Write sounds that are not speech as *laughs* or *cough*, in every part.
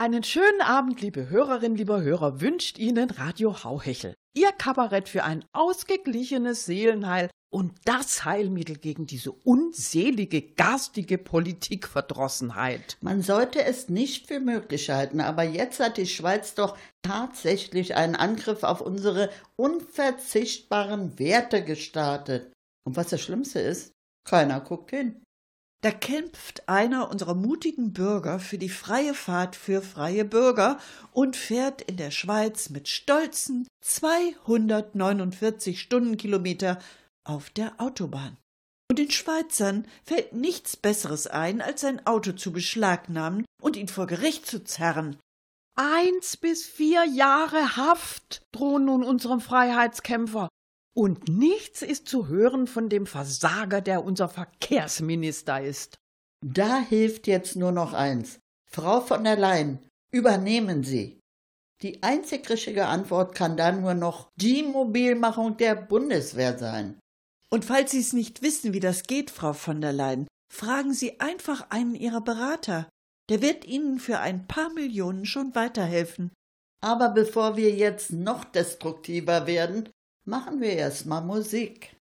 Einen schönen Abend, liebe Hörerinnen, lieber Hörer, wünscht Ihnen Radio Hauhechel. Ihr Kabarett für ein ausgeglichenes Seelenheil und das Heilmittel gegen diese unselige, garstige Politikverdrossenheit. Man sollte es nicht für möglich halten, aber jetzt hat die Schweiz doch tatsächlich einen Angriff auf unsere unverzichtbaren Werte gestartet. Und was das Schlimmste ist, keiner guckt hin. Da kämpft einer unserer mutigen Bürger für die freie Fahrt für freie Bürger und fährt in der Schweiz mit stolzen 249 Stundenkilometer auf der Autobahn. Und den Schweizern fällt nichts Besseres ein, als sein Auto zu beschlagnahmen und ihn vor Gericht zu zerren. Eins bis vier Jahre Haft drohen nun unserem Freiheitskämpfer. Und nichts ist zu hören von dem Versager, der unser Verkehrsminister ist. Da hilft jetzt nur noch eins. Frau von der Leyen, übernehmen Sie. Die einzig richtige Antwort kann dann nur noch die Mobilmachung der Bundeswehr sein. Und falls Sie es nicht wissen, wie das geht, Frau von der Leyen, fragen Sie einfach einen Ihrer Berater. Der wird Ihnen für ein paar Millionen schon weiterhelfen. Aber bevor wir jetzt noch destruktiver werden, machen wir erstmal Musik.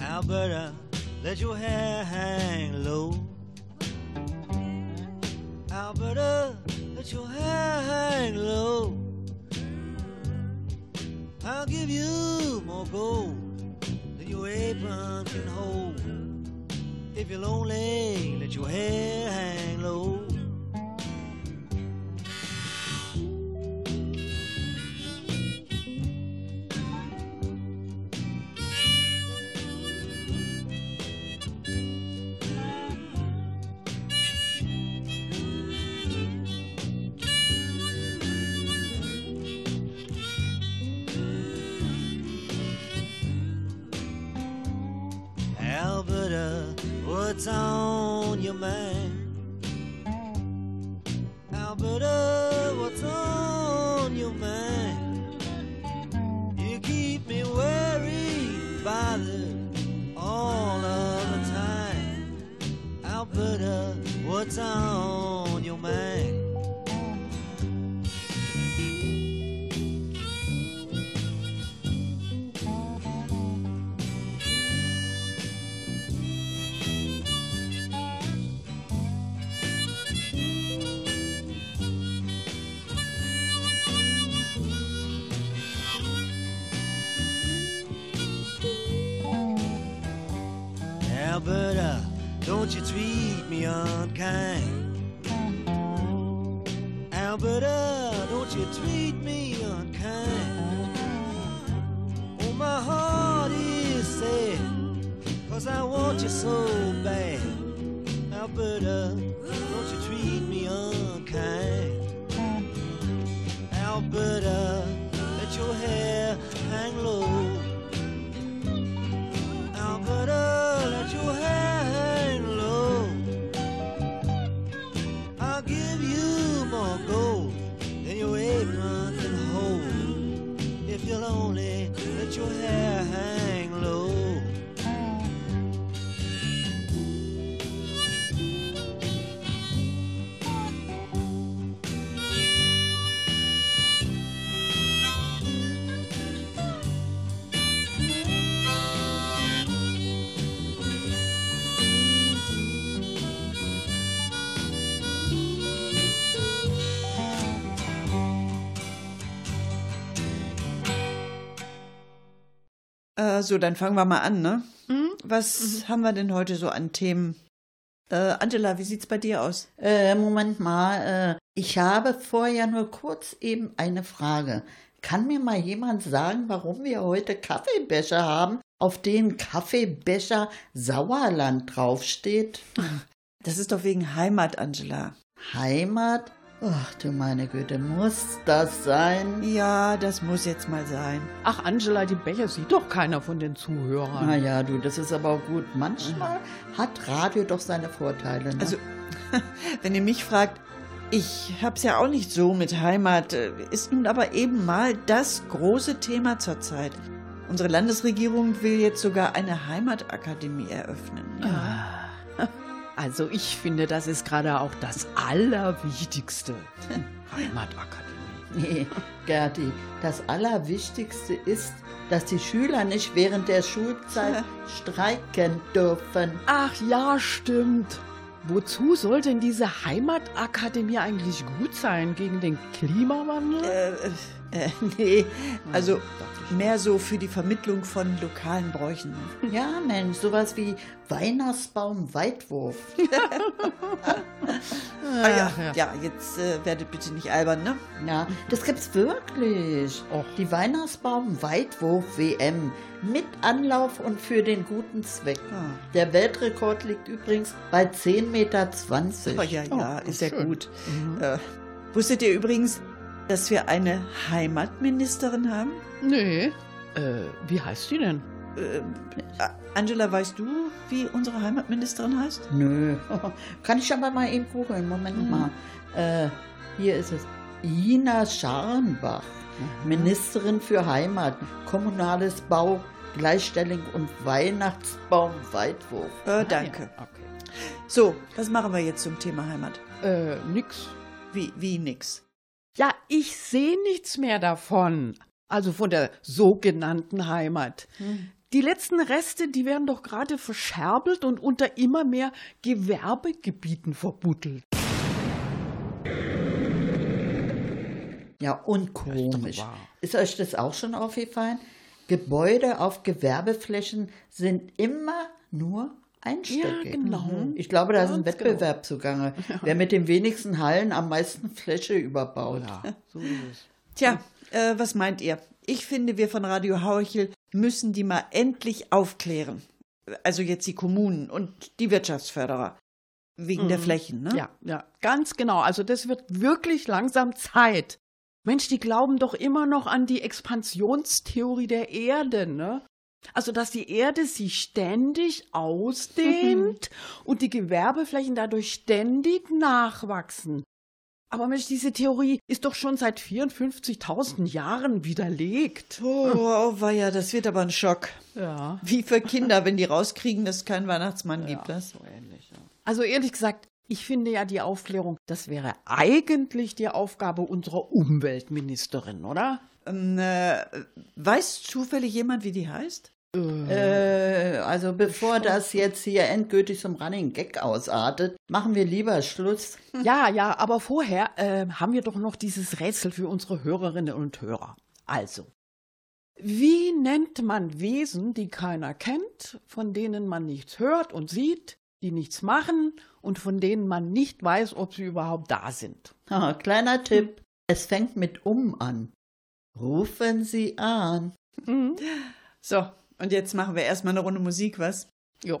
Alberta, let your hair hang low. Alberta, let your hair hang low. I'll give you more gold your apron can hold. If you're lonely, let your hair hang low. Unkind. So, dann fangen wir mal an, ne? Was haben wir denn heute so an Themen? Äh, Angela, wie sieht's bei dir aus? Äh, Moment mal, äh, ich habe vorher nur kurz eben eine Frage. Kann mir mal jemand sagen, warum wir heute Kaffeebecher haben, auf denen Kaffeebecher Sauerland draufsteht? Das ist doch wegen Heimat, Angela. Heimat? Ach du meine Güte, muss das sein? Ja, das muss jetzt mal sein. Ach, Angela, die Becher sieht doch keiner von den Zuhörern. Na ja, du, das ist aber auch gut. Manchmal hat Radio doch seine Vorteile. Ne? Also, *laughs* wenn ihr mich fragt, ich hab's ja auch nicht so mit Heimat, äh, ist nun aber eben mal das große Thema zurzeit. Unsere Landesregierung will jetzt sogar eine Heimatakademie eröffnen. Ja. Also ich finde, das ist gerade auch das Allerwichtigste. *laughs* Heimatakademie. Nee, Gerti, das Allerwichtigste ist, dass die Schüler nicht während der Schulzeit *laughs* streiken dürfen. Ach ja, stimmt. Wozu soll denn diese Heimatakademie eigentlich gut sein? Gegen den Klimawandel? Äh, äh, *laughs* nee, also mehr so für die Vermittlung von lokalen Bräuchen. *laughs* Ja, Mensch, sowas wie Weihnachtsbaum Weitwurf. *laughs* Ah ja, ja, jetzt äh, werdet bitte nicht albern, ne? Ja, das gibt's wirklich. Och. Die Weihnachtsbaum Weitwurf WM mit Anlauf und für den guten Zweck. Ah. Der Weltrekord liegt übrigens bei 10,20 Meter. Oh, ja, ja, Oh, ist ja schön. gut. Äh, wusstet ihr übrigens, dass wir eine Heimatministerin haben? Nee. Äh, wie heißt die denn? Äh, Angela, weißt du, wie unsere Heimatministerin heißt? Nö. *laughs* Kann ich aber mal eben googeln. Moment mal. Äh, hier ist es. Ina Scharnbach, Ministerin für Heimat, kommunales Bau, Gleichstellung und Weihnachtsbaum Weitwurf. Äh, danke. Ah, ja, Okay. So, was machen wir jetzt zum Thema Heimat? Äh, nix. Wie, wie nix? Ja, ich sehe nichts mehr davon. Also von der sogenannten Heimat. Die letzten Reste, die werden doch gerade verscherbelt und unter immer mehr Gewerbegebieten verbuddelt. Ja, und komisch. Ist euch das auch schon aufgefallen? Gebäude auf Gewerbeflächen sind immer nur einstöckig. Ja, genau. Mhm. Ich glaube, da ist ein Ganz Wettbewerb zugange. *laughs* Wer mit den wenigsten Hallen am meisten Fläche überbaut. Ja, *laughs* so ist es. Tja, äh, was meint ihr? Ich finde, wir von Radio Hauchel müssen die mal endlich aufklären. Also jetzt die Kommunen und die Wirtschaftsförderer. Wegen der Flächen, ne? Ja, ja, ganz genau. Also das wird wirklich langsam Zeit. Mensch, die glauben doch immer noch an die Expansionstheorie der Erde, ne? Also, dass die Erde sich ständig ausdehnt und die Gewerbeflächen dadurch ständig nachwachsen. Aber Mensch, diese Theorie ist doch schon seit 54.000 Jahren widerlegt. Oh, oh weia, das wird aber ein Schock. Ja. Wie für Kinder, wenn die rauskriegen, dass es keinen Weihnachtsmann gibt. Was? So ähnlich, ja. Also ehrlich gesagt, ich finde ja die Aufklärung, das wäre eigentlich die Aufgabe unserer Umweltministerin, oder? Ähm, äh, weiß zufällig jemand, wie die heißt? Äh, also bevor das jetzt hier endgültig zum Running Gag ausartet, machen wir lieber Schluss. *laughs* Ja, ja, aber vorher äh, haben wir doch noch dieses Rätsel für unsere Hörerinnen und Hörer. Also, wie nennt man Wesen, die keiner kennt, von denen man nichts hört und sieht, die nichts machen und von denen man nicht weiß, ob sie überhaupt da sind? Ah, kleiner Tipp, es fängt mit um an. Rufen Sie an. Mhm. So, und jetzt machen wir erstmal eine Runde Musik, was? Jo.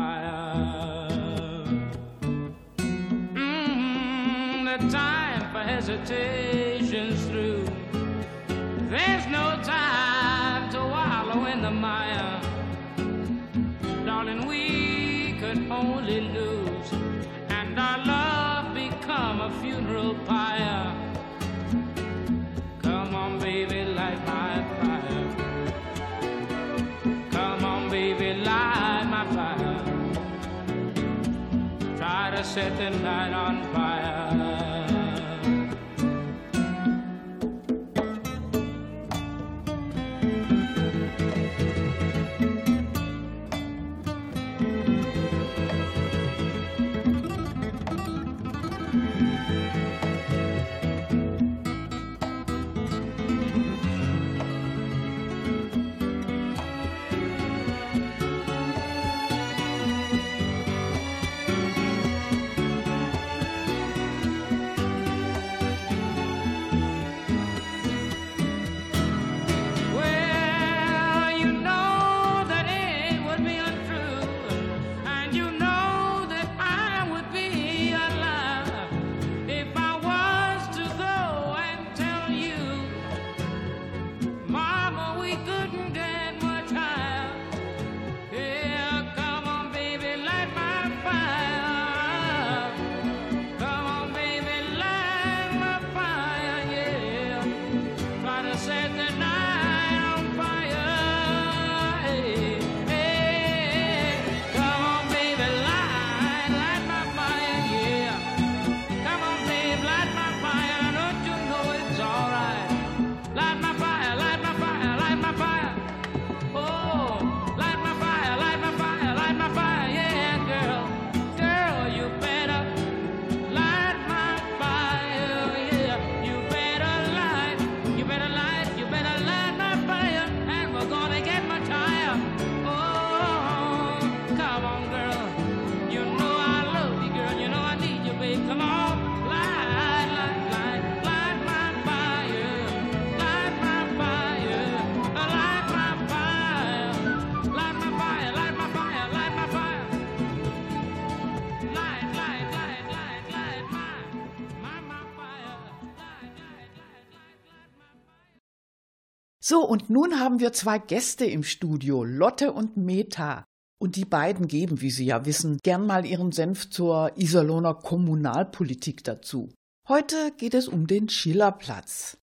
hesitation's through. There's no time to wallow in the mire. Darling, we could only lose, and our love become a funeral pyre. So, und nun haben wir zwei Gäste im Studio, Lotte und Meta. Und die beiden geben, wie Sie ja wissen, gern mal ihren Senf zur Iserlohner Kommunalpolitik dazu. Heute geht es um den Schillerplatz.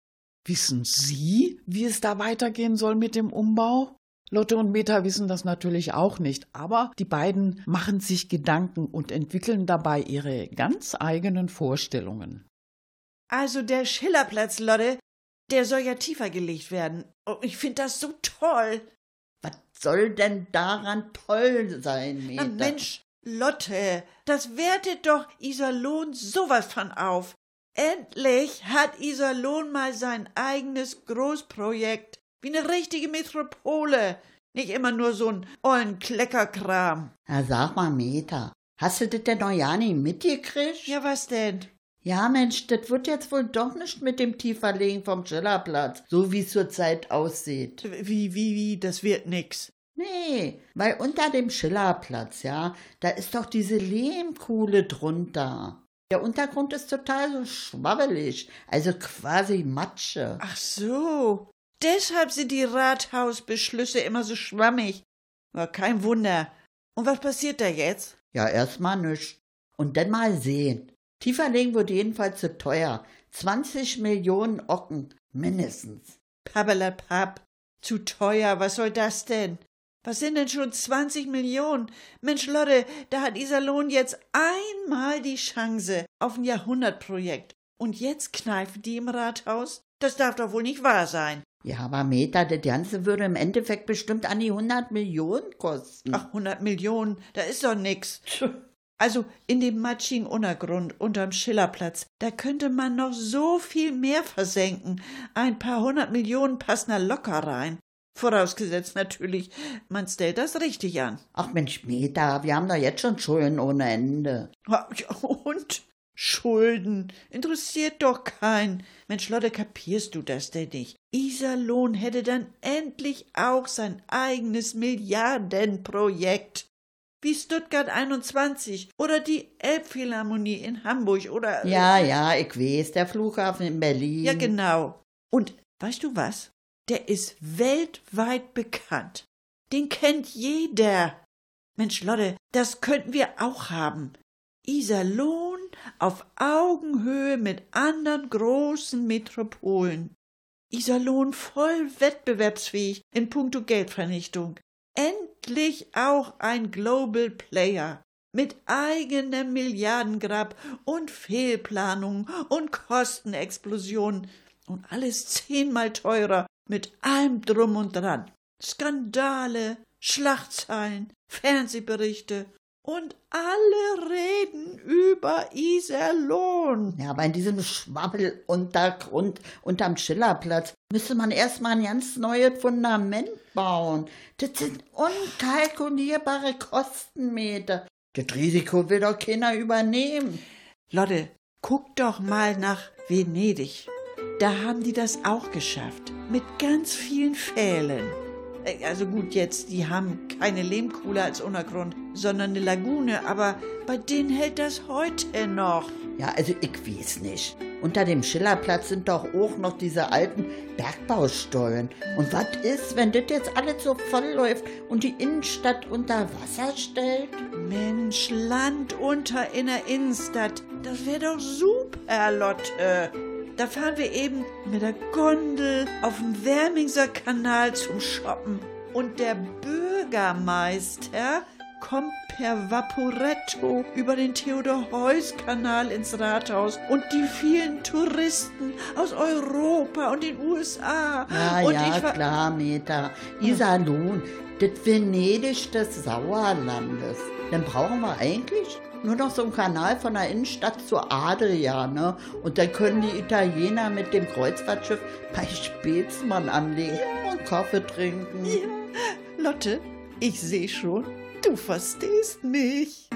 Wissen Sie, wie es da weitergehen soll mit dem Umbau? Lotte und Meta wissen das natürlich auch nicht, aber die beiden machen sich Gedanken und entwickeln dabei ihre ganz eigenen Vorstellungen. Also der Schillerplatz, Lotte, der soll ja tiefer gelegt werden. Oh, ich finde das so toll. Was soll denn daran toll sein, Meta? Na Mensch, Lotte, das wertet doch Iserlohn sowas von auf. Endlich hat Iserlohn mal sein eigenes Großprojekt. Wie eine richtige Metropole. Nicht immer nur so ein ollen Kleckerkram. Na, sag mal, Meta, hast du das denn noch ja nicht mitgekriegt? Ja, was denn? Ja, Mensch, das wird jetzt wohl doch nicht mit dem Tieferlegen vom Schillerplatz, so wie es zurzeit aussieht. Wie, wie, wie, das wird nix. Nee, weil unter dem Schillerplatz, ja, da ist doch diese Lehmkuhle drunter. Der Untergrund ist total so schwabbelig, also quasi Matsche. Ach so. Deshalb sind die Rathausbeschlüsse immer so schwammig. War kein Wunder. Und was passiert da jetzt? Ja, erstmal nichts. Und dann mal sehen. Tieferlegen wird jedenfalls zu teuer. 20 Millionen Ocken, mindestens. Pappelapapp. Zu teuer, was soll das denn? Was sind denn schon 20 Millionen? Mensch, Lotte, da hat Iserlohn jetzt einmal die Chance auf ein Jahrhundertprojekt. Und jetzt kneifen die im Rathaus? Das darf doch wohl nicht wahr sein. Ja, aber Meta, das Ganze würde im Endeffekt bestimmt an die 100 Millionen kosten. Ach, 100 Millionen, da ist doch nix. Also in dem matschigen Untergrund unterm Schillerplatz, da könnte man noch so viel mehr versenken. Ein paar hundert Millionen passen da locker rein. Vorausgesetzt natürlich, man stellt das richtig an. Ach Mensch, Meta, wir haben doch jetzt schon Schulden ohne Ende. Und? Schulden. Interessiert doch keinen. Mensch, Lotte, kapierst du das denn nicht? Iserlohn hätte dann endlich auch sein eigenes Milliardenprojekt. Wie Stuttgart 21 oder die Elbphilharmonie in Hamburg oder. Ja, ja, ich weiß, der Flughafen in Berlin. Ja, genau. Und weißt du was? Der ist weltweit bekannt. Den kennt jeder. Mensch, Lotte, das könnten wir auch haben. Iserlohn auf Augenhöhe mit anderen großen Metropolen. Iserlohn voll wettbewerbsfähig in puncto Geldvernichtung. Endlich auch ein Global Player mit eigenem Milliardengrab und Fehlplanung und Kostenexplosion und alles zehnmal teurer mit allem drum und dran. Skandale, Schlagzeilen, Fernsehberichte und alle reden über Iserlohn. Ja, aber in diesem Schwabbeluntergrund unterm Schillerplatz müsste man erstmal ein ganz neues Fundament bauen. Das sind unkalkulierbare Kostenmeter. Das Risiko will doch keiner übernehmen. Lotte, guck doch mal nach Venedig. Da haben die das auch geschafft. Mit ganz vielen Pfählen. Also gut, jetzt, die haben keine Lehmkuhle als Untergrund, sondern eine Lagune, aber bei denen hält das heute noch. Ja, also ich weiß nicht. Unter dem Schillerplatz sind doch auch noch diese alten Bergbaustollen. Und was ist, wenn das jetzt alles so voll läuft und die Innenstadt unter Wasser stellt? Mensch, Land unter in der Innenstadt. Das wäre doch super, Lotte. Da fahren wir eben mit der Gondel auf dem Wermingser Kanal zum Shoppen. Und der Bürgermeister kommt per Vaporetto über den Theodor-Heuss-Kanal ins Rathaus und die vielen Touristen aus Europa und den USA. Ja, und ja, klar, Meta. Iserlohn, das Venedig des Sauerlandes. Dann brauchen wir eigentlich nur noch so einen Kanal von der Innenstadt zur Adria, ne? Und dann können die Italiener mit dem Kreuzfahrtschiff bei Spätzmann anlegen und Kaffee trinken. Lotte, ich sehe schon, du verstehst mich.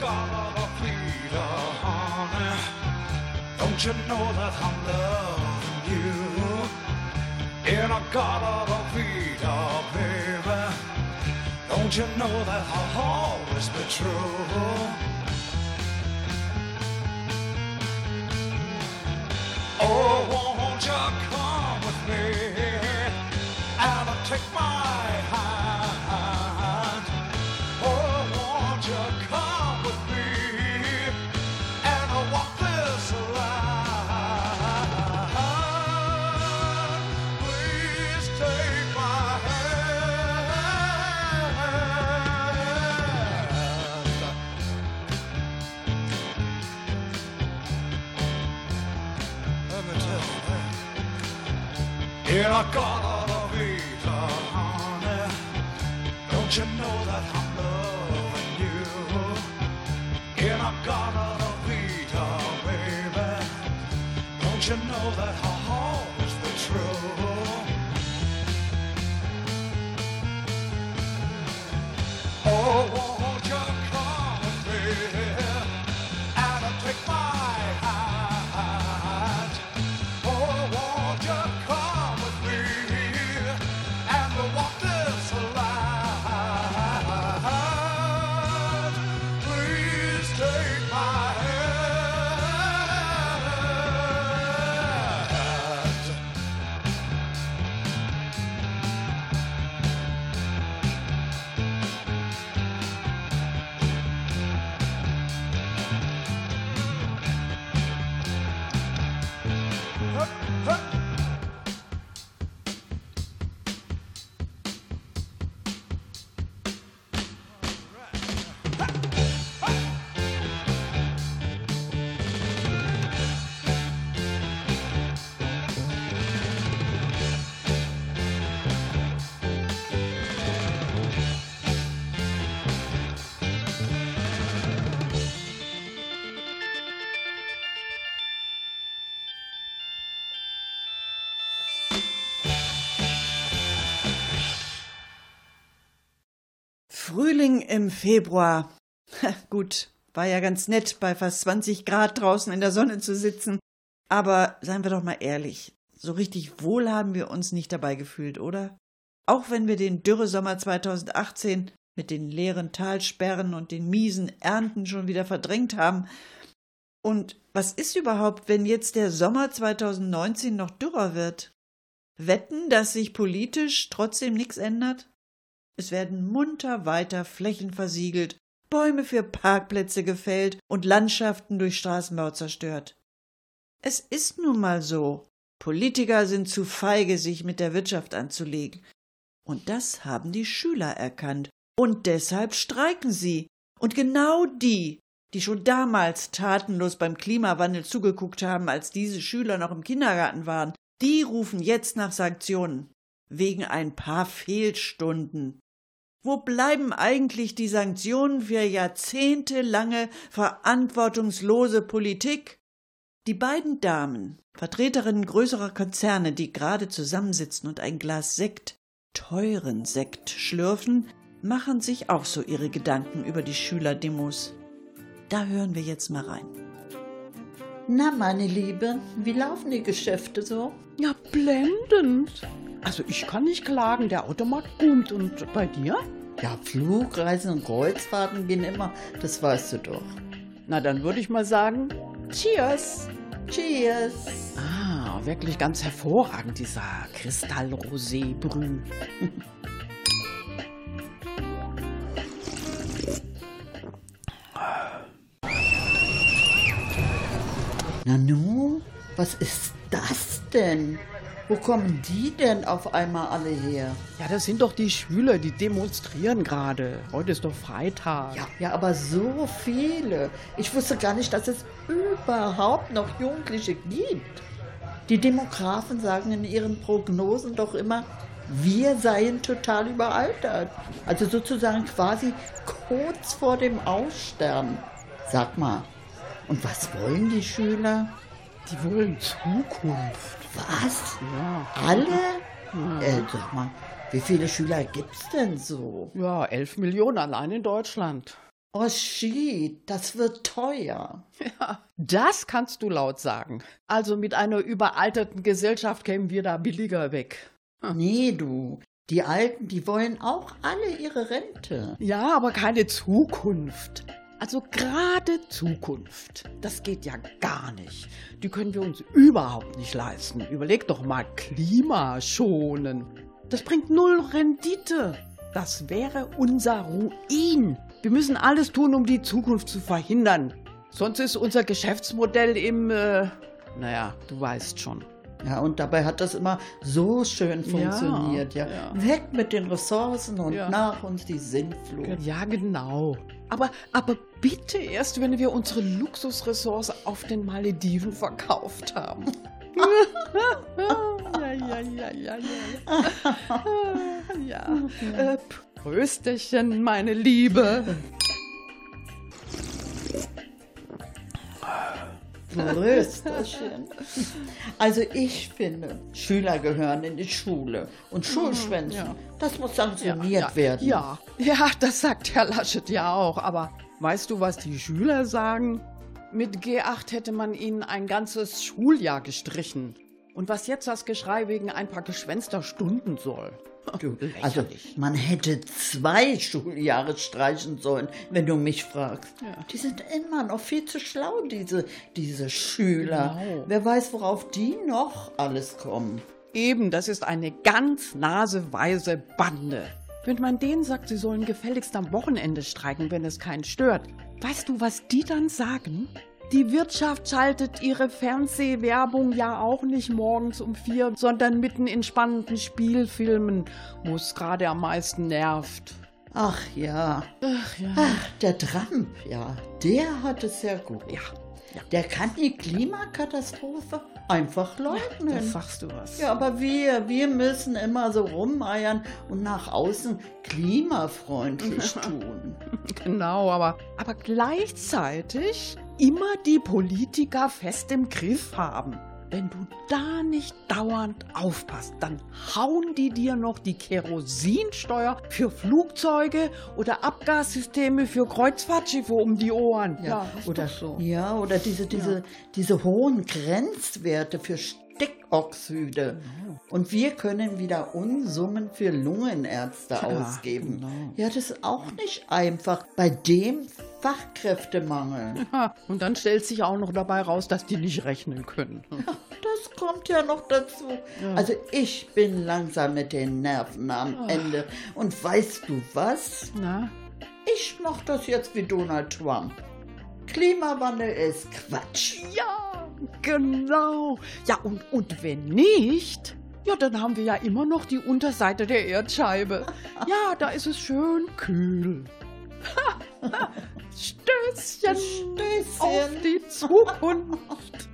A garden of Peter, honey. Don't you know that I'm loving you? In a garden of Peter, baby. Don't you know that I'll always be true? Oh, won't you come with me and take my hand? Frühling im Februar. Gut, War ja ganz nett, bei fast 20 Grad draußen in der Sonne zu sitzen. Aber seien wir doch mal ehrlich, so richtig wohl haben wir uns nicht dabei gefühlt, oder? Auch wenn wir den Dürresommer 2018 mit den leeren Talsperren und den miesen Ernten schon wieder verdrängt haben. Und was ist überhaupt, wenn jetzt der Sommer 2019 noch dürrer wird? Wetten, dass sich politisch trotzdem nichts ändert? Es werden munter weiter Flächen versiegelt, Bäume für Parkplätze gefällt und Landschaften durch Straßenbau zerstört. Es ist nun mal so. Politiker sind zu feige, sich mit der Wirtschaft anzulegen. Und das haben die Schüler erkannt. Und deshalb streiken sie. Und genau die, die schon damals tatenlos beim Klimawandel zugeguckt haben, als diese Schüler noch im Kindergarten waren, die rufen jetzt nach Sanktionen. Wegen ein paar Fehlstunden. Wo bleiben eigentlich die Sanktionen für jahrzehntelange verantwortungslose Politik? Die beiden Damen, Vertreterinnen größerer Konzerne, die gerade zusammensitzen und ein Glas Sekt, teuren Sekt schlürfen, machen sich auch so ihre Gedanken über die Schülerdemos. Da hören wir jetzt mal rein. Na, meine Liebe, wie laufen die Geschäfte so? Ja, blendend. Also ich kann nicht klagen, der Automarkt boomt. Und bei dir? Ja, Flugreisen und Kreuzfahrten gehen immer, das weißt du doch. Na, dann würde ich mal sagen, Cheers. Cheers. Ah, wirklich ganz hervorragend, dieser Kristallrosé-Brü. Nanu, was ist das denn? Wo kommen die denn auf einmal alle her? Ja, das sind doch die Schüler, die demonstrieren gerade. Heute ist doch Freitag. Ja, ja, aber so viele. Ich wusste gar nicht, dass es überhaupt noch Jugendliche gibt. Die Demografen sagen in ihren Prognosen doch immer, wir seien total überaltert. Also sozusagen quasi kurz vor dem Aussterben. Sag mal, und was wollen die Schüler? Die wollen Zukunft. Was? Ja. Alle? Äh, sag mal, wie viele Schüler gibt's denn so? Ja, elf Millionen allein in Deutschland. Oh shit, das wird teuer. Ja, das kannst du laut sagen. Also mit einer überalterten Gesellschaft kämen wir da billiger weg. Nee, du. Die Alten, die wollen auch alle ihre Rente. Ja, aber keine Zukunft. Also gerade Zukunft, das geht ja gar nicht. Die können wir uns überhaupt nicht leisten. Überleg doch mal, Klima schonen. Das bringt null Rendite. Das wäre unser Ruin. Wir müssen alles tun, um die Zukunft zu verhindern. Sonst ist unser Geschäftsmodell im, äh, naja, du weißt schon. Ja, und dabei hat das immer so schön funktioniert, ja. ja. Weg mit den Ressourcen und Ja. nach uns die Sintflut. Ja, genau. Aber, aber bitte erst, wenn wir unsere Luxusressource auf den Malediven verkauft haben. *laughs* ja, ja, ja, ja, ja. Ja. ja. Äh, Prösterchen, meine Liebe. *laughs* Rösterchen. *laughs* Also ich finde, Schüler gehören in die Schule und Schulschwänzen, ja. das muss sanktioniert ja, werden. Ja, ja, das sagt Herr Laschet ja auch. Aber weißt du, was die Schüler sagen? Mit G8 hätte man ihnen ein ganzes Schuljahr gestrichen. Und was jetzt das Geschrei wegen ein paar geschwänzter Stunden soll. Du, *laughs* also man hätte zwei Schuljahre streichen sollen, wenn du mich fragst. Die sind immer noch viel zu schlau, diese, diese Schüler. Genau. Wer weiß, worauf die noch alles kommen. Eben, das ist eine ganz naseweise Bande. Wenn man denen sagt, sie sollen gefälligst am Wochenende streiken, wenn es keinen stört, weißt du, was die dann sagen? Die Wirtschaft schaltet ihre Fernsehwerbung ja auch nicht morgens um vier, sondern mitten in spannenden Spielfilmen, wo es gerade am meisten nervt. Ach ja. Ach ja. Ach, der Trump, ja, der hat es sehr gut. Ja. Der kann die Klimakatastrophe einfach leugnen. sagst du was. Ja, aber wir, wir müssen immer so rumeiern und nach außen klimafreundlich *laughs* tun. Genau, aber, aber gleichzeitig immer die Politiker fest im Griff haben. Wenn du da nicht dauernd aufpasst, dann hauen die dir noch die Kerosinsteuer für Flugzeuge oder Abgassysteme für Kreuzfahrtschiffe um die Ohren. Ja, ist oder, doch so. ja, oder diese, diese, diese hohen Grenzwerte für Stickoxide. Und wir können wieder Unsummen für Lungenärzte ausgeben. genau. Ja, das ist auch nicht einfach bei dem Fachkräftemangel. *laughs* Ha, Und dann stellt sich auch noch dabei raus, dass die nicht rechnen können. *laughs* Das kommt ja noch dazu. Also ich bin langsam mit den Nerven am Ende. Und weißt du was? Na? Ich mach das jetzt wie Donald Trump. Klimawandel ist Quatsch. Ja, genau. Ja, und, und wenn nicht, ja, dann haben wir ja immer noch die Unterseite der Erdscheibe. *laughs* Ja, da ist es schön kühl. Stößchen, Stößchen. auf die Zukunft.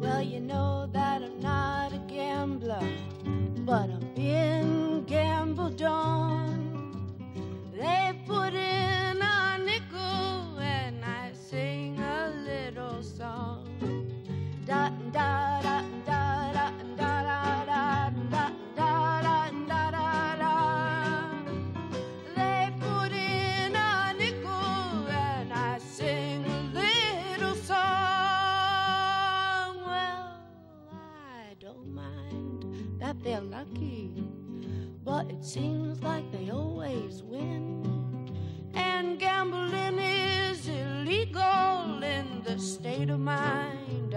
Well, you know that I'm not a gambler, but I've been gambled on. They put in a nickel and I sing a little song. Da da da da da da da da da da da da da da. They put in a nickel and I sing a little song. Well, I don't mind that they're lucky, but it seems like they always win. And gambling is illegal in the state of mind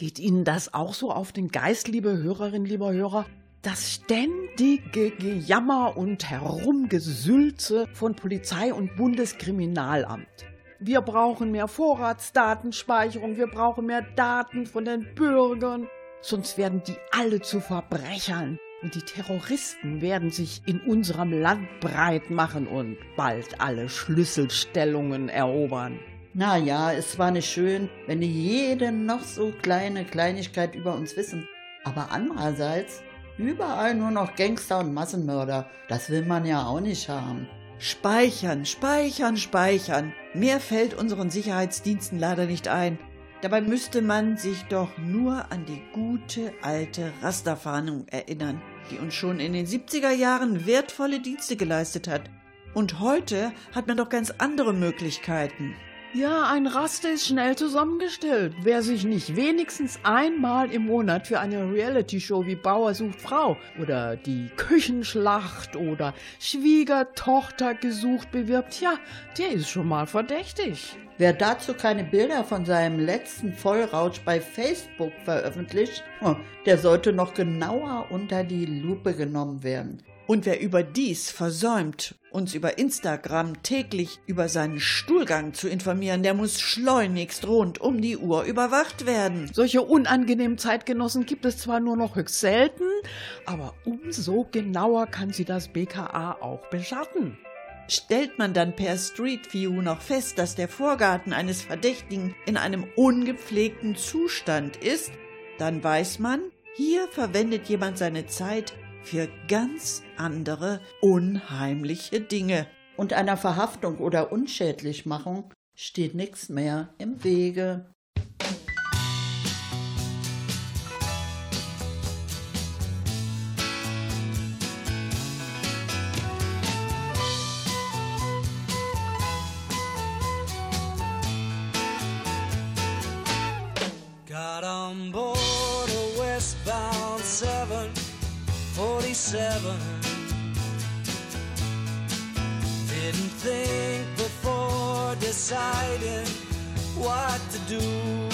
Geht Ihnen das auch so auf den Geist, liebe Hörerinnen, lieber Hörer? Das ständige Gejammer und Herumgesülze von Polizei und Bundeskriminalamt. Wir brauchen mehr Vorratsdatenspeicherung, wir brauchen mehr Daten von den Bürgern, sonst werden die alle zu Verbrechern. Und die Terroristen werden sich in unserem Land breit machen und bald alle Schlüsselstellungen erobern. Na ja, es war nicht schön, wenn die jede noch so kleine Kleinigkeit über uns wissen. Aber andererseits, überall nur noch Gangster und Massenmörder. Das will man ja auch nicht haben. Speichern, speichern, speichern. Mehr fällt unseren Sicherheitsdiensten leider nicht ein. Dabei müsste man sich doch nur an die gute alte Rasterfahndung erinnern, die uns schon in den 70er Jahren wertvolle Dienste geleistet hat. Und heute hat man doch ganz andere Möglichkeiten. Ja, ein Raster ist schnell zusammengestellt. Wer sich nicht wenigstens einmal im Monat für eine Reality-Show wie Bauer sucht Frau oder die Küchenschlacht oder Schwiegertochter gesucht bewirbt, ja, der ist schon mal verdächtig. Wer dazu keine Bilder von seinem letzten Vollrausch bei Facebook veröffentlicht, oh, der sollte noch genauer unter die Lupe genommen werden. Und wer überdies versäumt, uns über Instagram täglich über seinen Stuhlgang zu informieren, der muss schleunigst rund um die Uhr überwacht werden. Solche unangenehmen Zeitgenossen gibt es zwar nur noch höchst selten, aber umso genauer kann sie das BKA auch beschatten. Stellt man dann per Street View noch fest, dass der Vorgarten eines Verdächtigen in einem ungepflegten Zustand ist, dann weiß man, hier verwendet jemand seine Zeit für ganz andere unheimliche Dinge. Und einer Verhaftung oder Unschädlichmachung steht nichts mehr im Wege. 747. Didn't think before deciding what to do.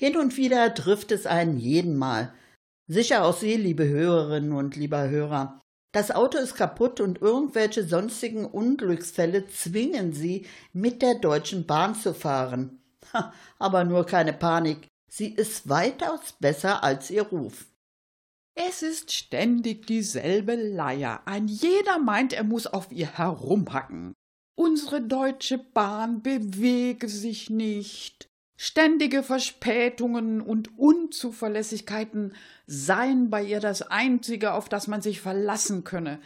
Hin und wieder trifft es einen jeden Mal. Sicher auch Sie, liebe Hörerinnen und lieber Hörer. Das Auto ist kaputt und irgendwelche sonstigen Unglücksfälle zwingen Sie, mit der Deutschen Bahn zu fahren. Aber nur keine Panik. Sie ist weitaus besser als Ihr Ruf. Es ist ständig dieselbe Leier. Ein jeder meint, er muss auf ihr herumhacken. Unsere Deutsche Bahn bewege sich nicht. Ständige Verspätungen und Unzuverlässigkeiten seien bei ihr das Einzige, auf das man sich verlassen könne.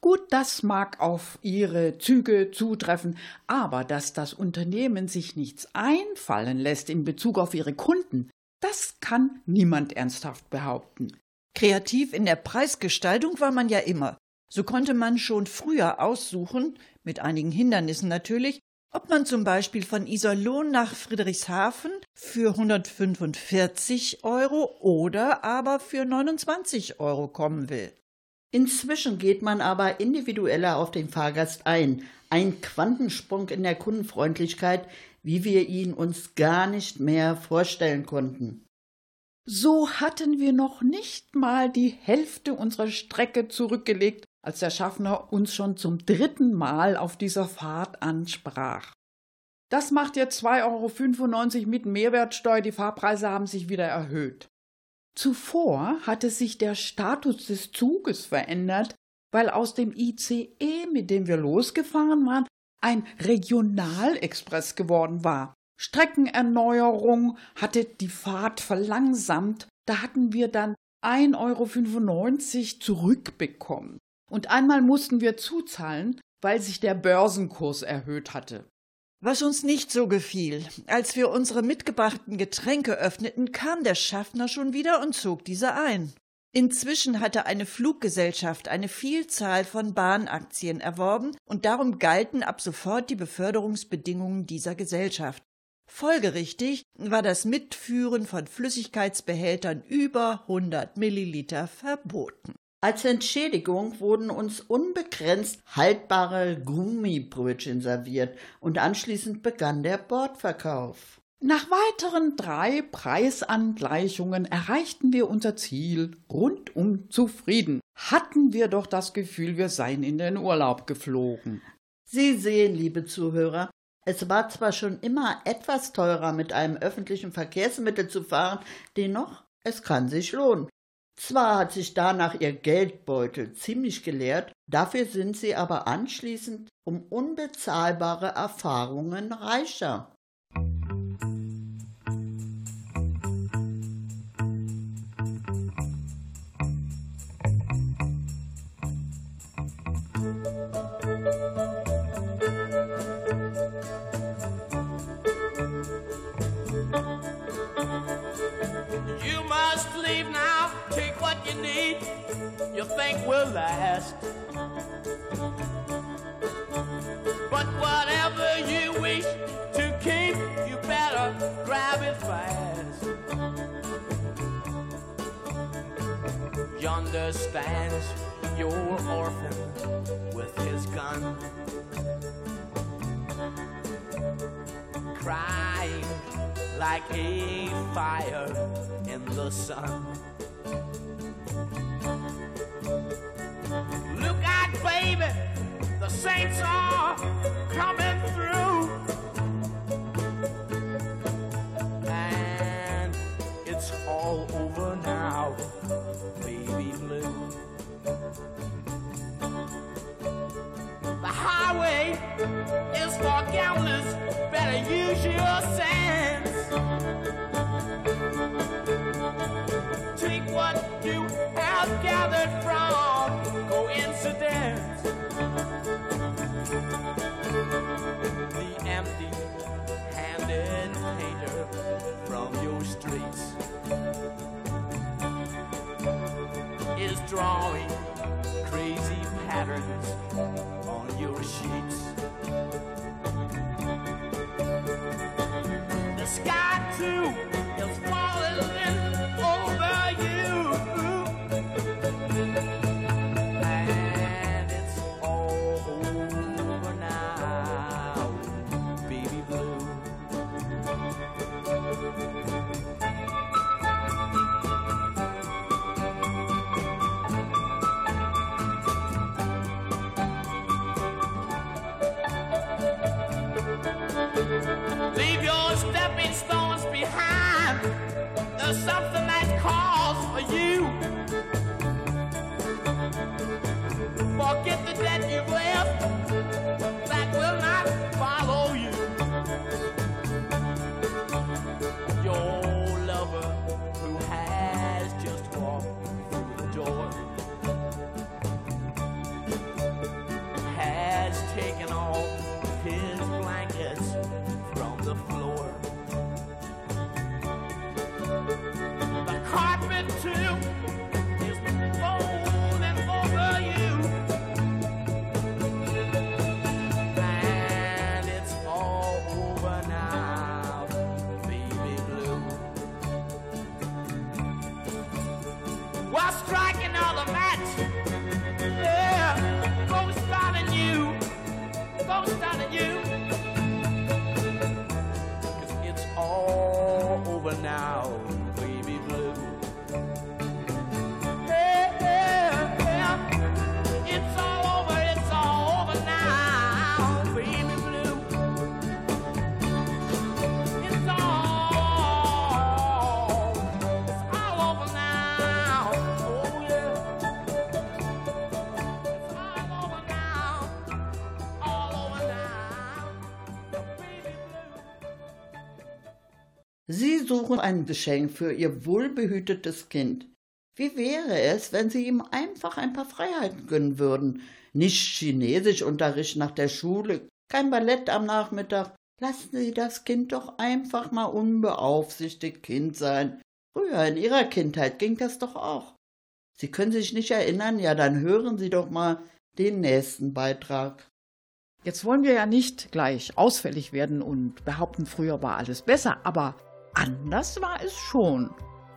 Gut, das mag auf ihre Züge zutreffen, aber dass das Unternehmen sich nichts einfallen lässt in Bezug auf ihre Kunden, das kann niemand ernsthaft behaupten. Kreativ in der Preisgestaltung war man ja immer. So konnte man schon früher aussuchen, mit einigen Hindernissen natürlich, ob man zum Beispiel von Iserlohn nach Friedrichshafen für 145 Euro oder aber für 29 Euro kommen will. Inzwischen geht man aber individueller auf den Fahrgast ein. Ein Quantensprung in der Kundenfreundlichkeit, wie wir ihn uns gar nicht mehr vorstellen konnten. So hatten wir noch nicht mal die Hälfte unserer Strecke zurückgelegt, als der Schaffner uns schon zum dritten Mal auf dieser Fahrt ansprach. Das macht jetzt 2,95 Euro mit Mehrwertsteuer, die Fahrpreise haben sich wieder erhöht. Zuvor hatte sich der Status des Zuges verändert, weil aus dem ICE, mit dem wir losgefahren waren, ein Regionalexpress geworden war. Streckenerneuerung hatte die Fahrt verlangsamt. Da hatten wir dann 1,95 Euro zurückbekommen. Und einmal mussten wir zuzahlen, weil sich der Börsenkurs erhöht hatte. Was uns nicht so gefiel, als wir unsere mitgebrachten Getränke öffneten, kam der Schaffner schon wieder und zog diese ein. Inzwischen hatte eine Fluggesellschaft eine Vielzahl von Bahnaktien erworben und darum galten ab sofort die Beförderungsbedingungen dieser Gesellschaft. Folgerichtig war das Mitführen von Flüssigkeitsbehältern über 100 Milliliter verboten. Als Entschädigung wurden uns unbegrenzt haltbare Gummibrötchen serviert und anschließend begann der Bordverkauf. Nach weiteren drei Preisangleichungen erreichten wir unser Ziel rundum zufrieden. Hatten wir doch das Gefühl, wir seien in den Urlaub geflogen. Sie sehen, liebe Zuhörer, es war zwar schon immer etwas teurer, mit einem öffentlichen Verkehrsmittel zu fahren, dennoch, es kann sich lohnen. Zwar hat sich danach ihr Geldbeutel ziemlich geleert, dafür sind sie aber anschließend um unbezahlbare Erfahrungen reicher. Think will last. But whatever you wish to keep, you better grab it fast. Yonder stands your orphan with his gun, crying like a fire in the sun. Baby, the saints are coming through. And it's all over now, baby blue. The highway is for gamblers, better use your sense. Take what you have gathered from is drawing crazy patterns on your sheets. Something suchen ein Geschenk für ihr wohlbehütetes Kind. Wie wäre es, wenn Sie ihm einfach ein paar Freiheiten gönnen würden? Nicht Chinesischunterricht nach der Schule, kein Ballett am Nachmittag. Lassen Sie das Kind doch einfach mal unbeaufsichtigt Kind sein. Früher in Ihrer Kindheit ging das doch auch. Sie können sich nicht erinnern? Ja, dann hören Sie doch mal den nächsten Beitrag. Jetzt wollen wir ja nicht gleich ausfällig werden und behaupten, früher war alles besser, aber anders war es schon.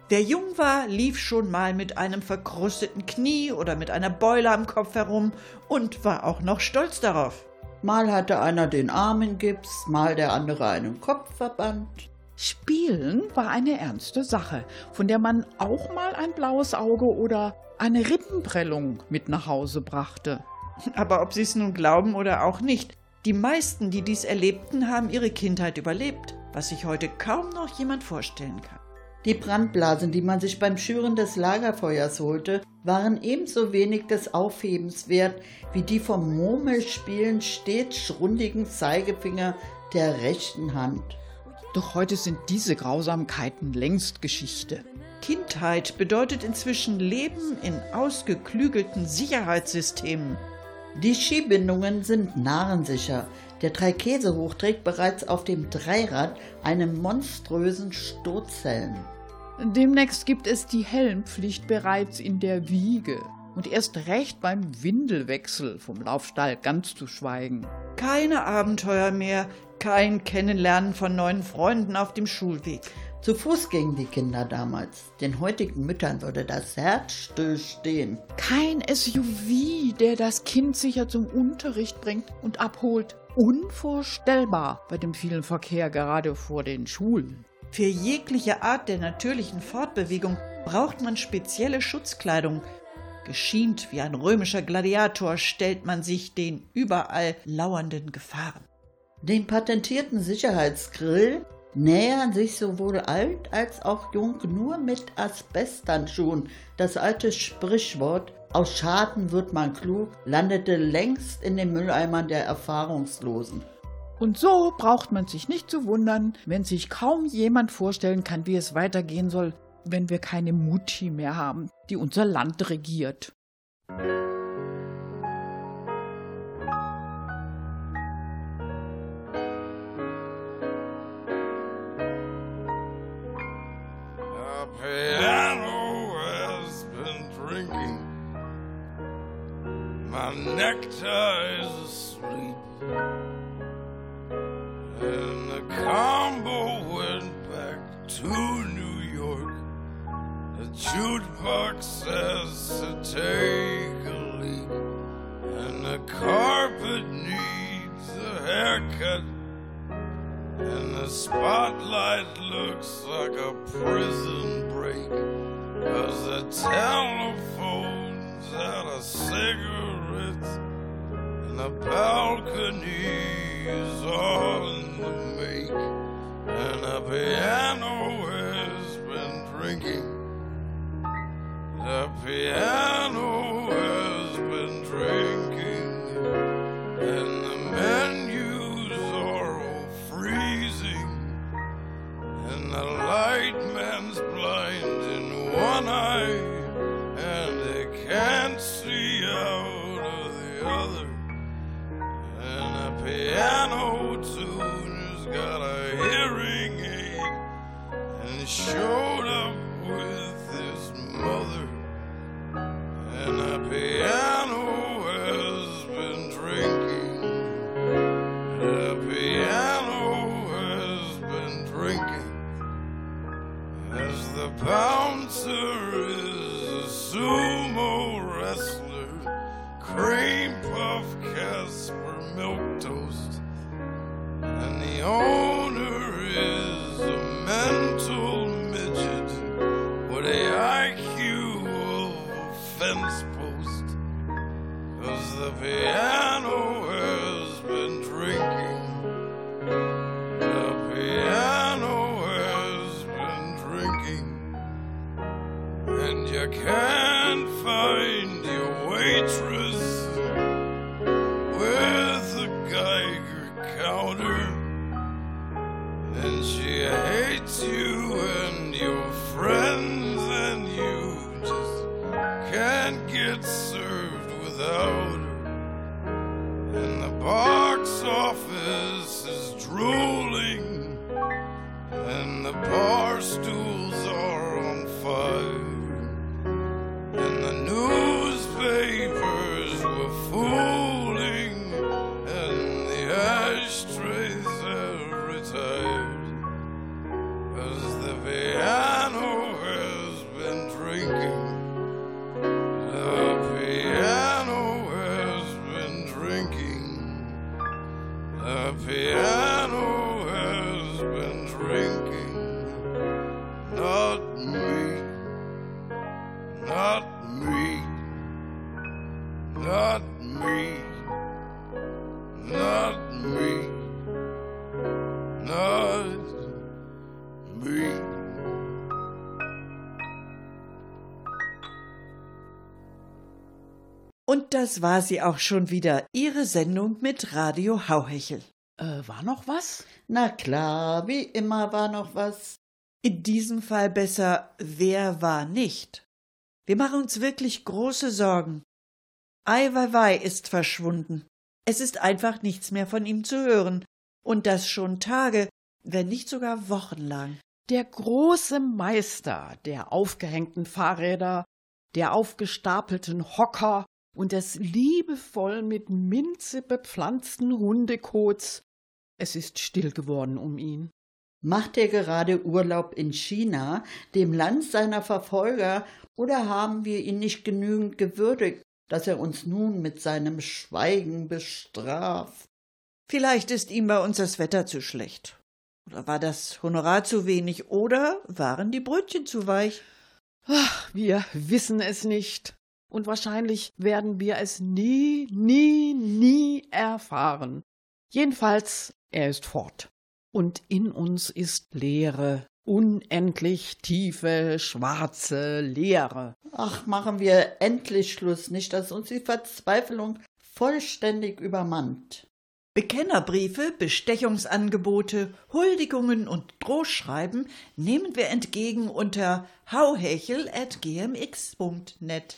Wer jung war, lief schon mal mit einem verkrusteten Knie oder mit einer Beule am Kopf herum und war auch noch stolz darauf. Mal hatte einer den Arm in Gips, mal der andere einen Kopfverband. Spielen war eine ernste Sache, von der man auch mal ein blaues Auge oder eine Rippenprellung mit nach Hause brachte. *laughs* Aber ob Sie es nun glauben oder auch nicht, die meisten, die dies erlebten, haben ihre Kindheit überlebt, was sich heute kaum noch jemand vorstellen kann. Die Brandblasen, die man sich beim Schüren des Lagerfeuers holte, waren ebenso wenig des Aufhebens wert wie die vom Murmelspielen stets schrundigen Zeigefinger der rechten Hand. Doch heute sind diese Grausamkeiten längst Geschichte. Kindheit bedeutet inzwischen Leben in ausgeklügelten Sicherheitssystemen. Die Skibindungen sind narrensicher. Der Dreikäsehoch trägt bereits auf dem Dreirad einen monströsen Sturzhelm. Demnächst gibt es die Helmpflicht bereits in der Wiege. Und erst recht beim Windelwechsel vom Laufstall ganz zu schweigen. Keine Abenteuer mehr, kein Kennenlernen von neuen Freunden auf dem Schulweg. Zu Fuß gingen die Kinder damals. Den heutigen Müttern würde das Herz stillstehen. Kein SUV, der das Kind sicher zum Unterricht bringt und abholt. Unvorstellbar bei dem vielen Verkehr gerade vor den Schulen. Für jegliche Art der natürlichen Fortbewegung braucht man spezielle Schutzkleidung. Geschient wie ein römischer Gladiator stellt man sich den überall lauernden Gefahren. Dem patentierten Sicherheitsgrill nähern sich sowohl alt als auch jung nur mit Asbesthandschuhen. Das alte Sprichwort aus Schaden wird man klug landete längst in den Mülleimern der Erfahrungslosen. Und so braucht man sich nicht zu wundern, wenn sich kaum jemand vorstellen kann, wie es weitergehen soll, wenn wir keine Mutti mehr haben, die unser Land regiert. Is asleep. And the combo went back to New York. The jukebox says to take a leak. And the carpet needs a haircut. And the spotlight looks like a prison break. Cause the telephone's out of cigarettes the balcony's on the make, and a piano has been drinking. The piano. Piano tuner's got a hearing aid, and he das war sie auch schon wieder, ihre Sendung mit Radio Hauhechel. Äh, war noch was? Na klar, wie immer war noch was. In diesem Fall besser, wer war nicht? Wir machen uns wirklich große Sorgen. Ai Weiwei ist verschwunden. Es ist einfach nichts mehr von ihm zu hören. Und das schon Tage, wenn nicht sogar Wochen lang. Der große Meister der aufgehängten Fahrräder, der aufgestapelten Hocker und des liebevoll mit Minze bepflanzten Hundekots. Es ist still geworden um ihn. Macht er gerade Urlaub in China, dem Land seiner Verfolger, oder haben wir ihn nicht genügend gewürdigt, dass er uns nun mit seinem Schweigen bestraft? Vielleicht ist ihm bei uns das Wetter zu schlecht. Oder war das Honorar zu wenig? Oder waren die Brötchen zu weich? Ach, wir wissen es nicht. Und wahrscheinlich werden wir es nie, nie, nie erfahren. Jedenfalls, er ist fort. Und in uns ist Leere, unendlich tiefe, schwarze Leere. Ach, machen wir endlich Schluss, nicht, dass uns die Verzweiflung vollständig übermannt. Bekennerbriefe, Bestechungsangebote, Huldigungen und Drohschreiben nehmen wir entgegen unter hauhechel.gmx.net.